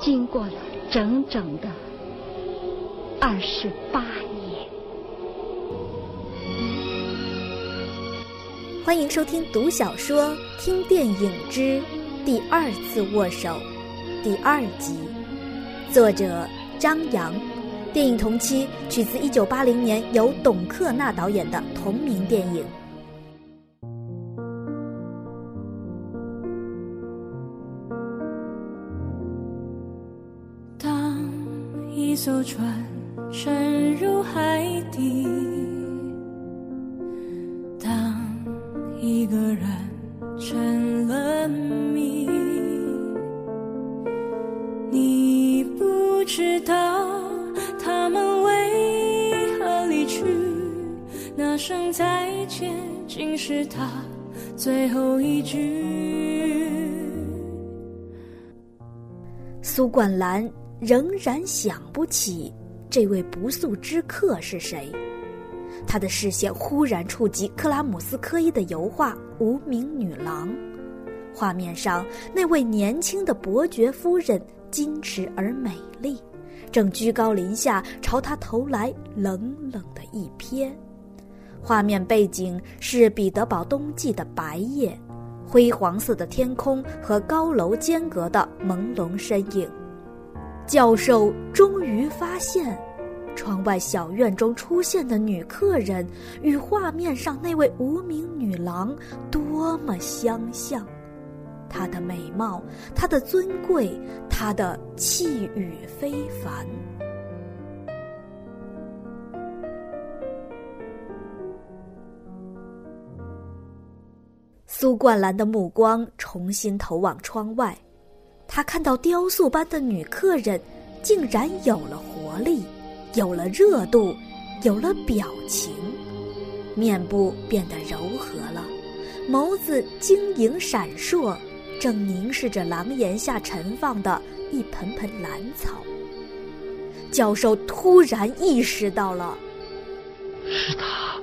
经过了整整的二十八年？欢迎收听读小说、听电影之《第二次握手》第二集，作者张扬，电影同期取自一九八零年由董克娜导演的同名电影。一艘船沉入海底，当一个人成了谜，你不知道他们为何离去，那声再见竟是他最后一句。苏冠兰。仍然想不起这位不速之客是谁，他的视线忽然触及克拉姆斯科伊的油画《无名女郎》，画面上那位年轻的伯爵夫人矜持而美丽，正居高临下朝他投来冷冷的一瞥。画面背景是彼得堡冬季的白夜，灰黄色的天空和高楼间隔的朦胧身影。教授终于发现，窗外小院中出现的女客人与画面上那位无名女郎多么相像。她的美貌，她的尊贵，她的气宇非凡。苏冠兰的目光重新投往窗外。他看到雕塑般的女客人，竟然有了活力，有了热度，有了表情，面部变得柔和了，眸子晶莹闪烁，正凝视着廊檐下盛放的一盆盆兰草。教授突然意识到了，是他。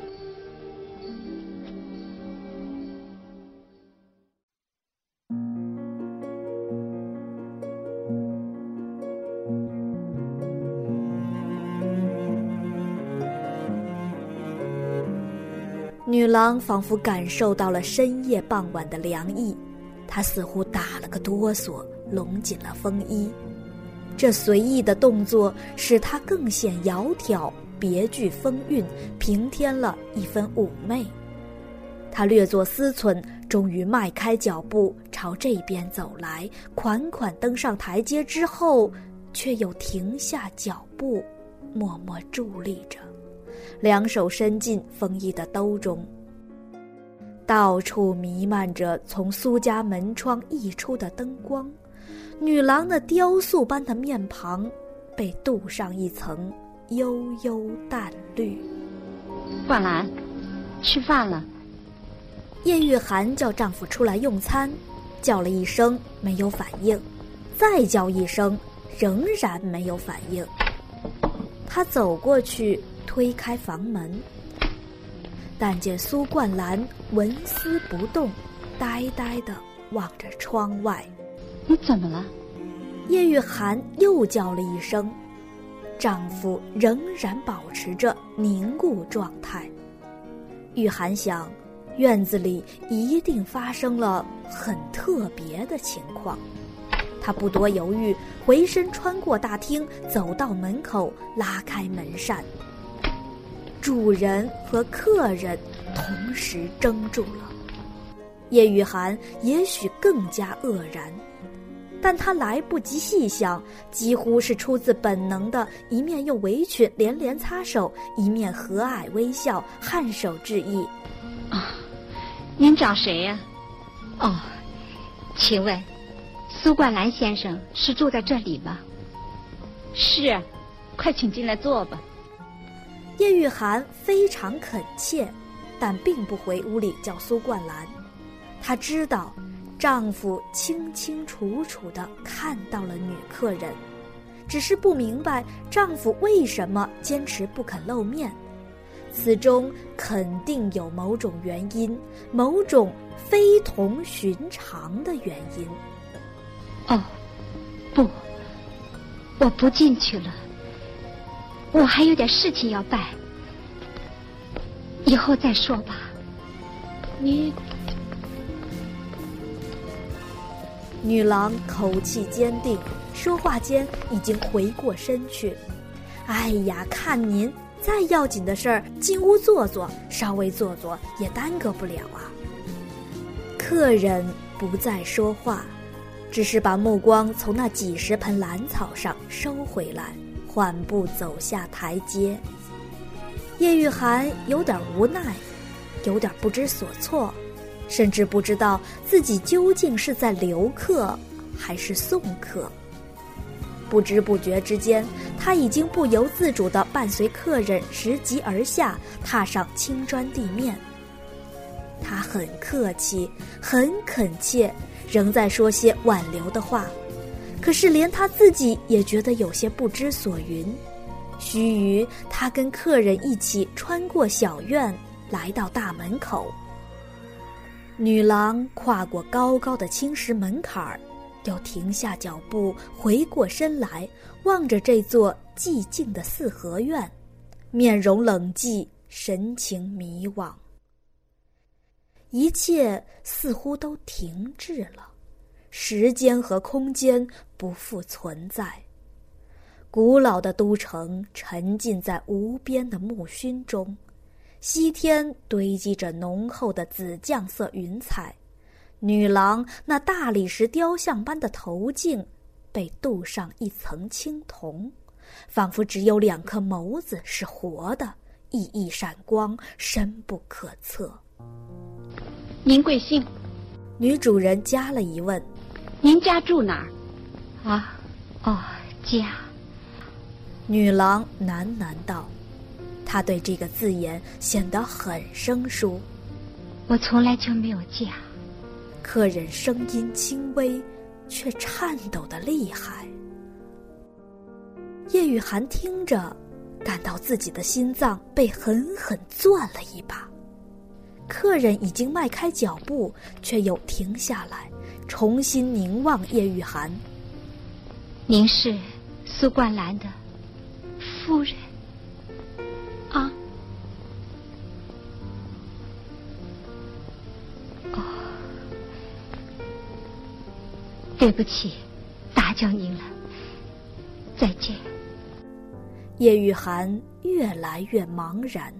女郎仿佛感受到了深夜傍晚的凉意，她似乎打了个哆嗦，拢紧了风衣。这随意的动作使她更显窈窕、别具风韵，平添了一分妩媚。她略作思忖，终于迈开脚步朝这边走来，款款登上台阶之后，却又停下脚步，默默伫立着。两手伸进风衣的兜中，到处弥漫着从苏家门窗溢出的灯光，女郎那雕塑般的面庞被镀上一层幽幽淡绿。冠兰，吃饭了。叶玉涵叫丈夫出来用餐，叫了一声没有反应，再叫一声仍然没有反应。她走过去。推开房门，但见苏冠兰纹丝不动，呆呆的望着窗外。你怎么了？叶玉涵又叫了一声，丈夫仍然保持着凝固状态。玉涵想，院子里一定发生了很特别的情况。她不多犹豫，回身穿过大厅，走到门口，拉开门扇。主人和客人同时怔住了，叶雨涵也许更加愕然，但他来不及细想，几乎是出自本能的，一面用围裙连连擦手，一面和蔼微笑，颔首致意。啊，您找谁呀？哦，请问，苏冠兰先生是住在这里吗？是啊，快请进来坐吧。叶玉涵非常恳切，但并不回屋里叫苏冠兰。她知道，丈夫清清楚楚的看到了女客人，只是不明白丈夫为什么坚持不肯露面。此中肯定有某种原因，某种非同寻常的原因。哦，不，我不进去了。我还有点事情要办，以后再说吧。你，女郎口气坚定，说话间已经回过身去。哎呀，看您再要紧的事儿，进屋坐坐，稍微坐坐也耽搁不了啊。客人不再说话。只是把目光从那几十盆兰草上收回来，缓步走下台阶。叶玉涵有点无奈，有点不知所措，甚至不知道自己究竟是在留客还是送客。不知不觉之间，他已经不由自主地伴随客人拾级而下，踏上青砖地面。他很客气，很恳切。仍在说些挽留的话，可是连他自己也觉得有些不知所云。须臾，他跟客人一起穿过小院，来到大门口。女郎跨过高高的青石门槛儿，又停下脚步，回过身来，望着这座寂静的四合院，面容冷寂，神情迷惘。一切似乎都停滞了，时间和空间不复存在。古老的都城沉浸在无边的暮熏中，西天堆积着浓厚的紫绛色云彩。女郎那大理石雕像般的头颈，被镀上一层青铜，仿佛只有两颗眸子是活的，熠熠闪光，深不可测。您贵姓？女主人加了一问：“您家住哪儿？”啊，哦，家。女郎喃喃道：“她对这个字眼显得很生疏。”我从来就没有家。客人声音轻微，却颤抖的厉害。叶雨涵听着，感到自己的心脏被狠狠攥了一把。客人已经迈开脚步，却又停下来，重新凝望叶玉涵。您是苏冠兰的夫人啊？哦，对不起，打搅您了。再见。叶玉涵越来越茫然。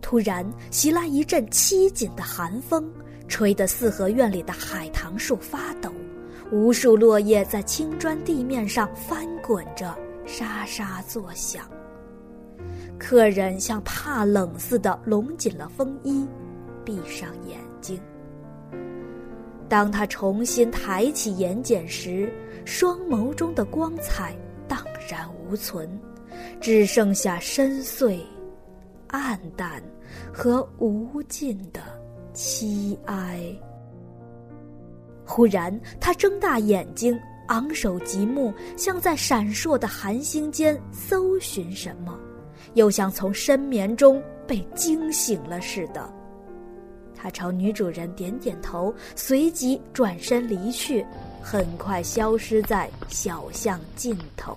突然袭来一阵凄紧的寒风，吹得四合院里的海棠树发抖，无数落叶在青砖地面上翻滚着，沙沙作响。客人像怕冷似的拢紧了风衣，闭上眼睛。当他重新抬起眼睑时，双眸中的光彩荡然无存，只剩下深邃、暗淡。和无尽的凄哀。忽然，他睁大眼睛，昂首极目，像在闪烁的寒星间搜寻什么，又像从深眠中被惊醒了似的。他朝女主人点点头，随即转身离去，很快消失在小巷尽头。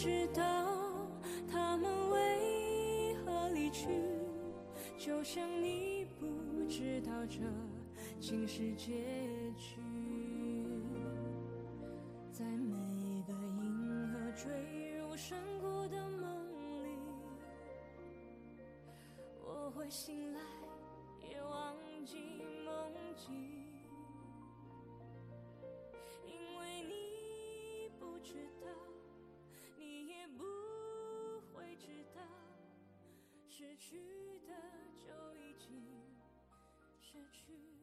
知道他们为何离去，就像你不知道这竟是结局。在每个银河坠入山谷的梦里，我会醒来也忘记梦境。失去的就已经失去。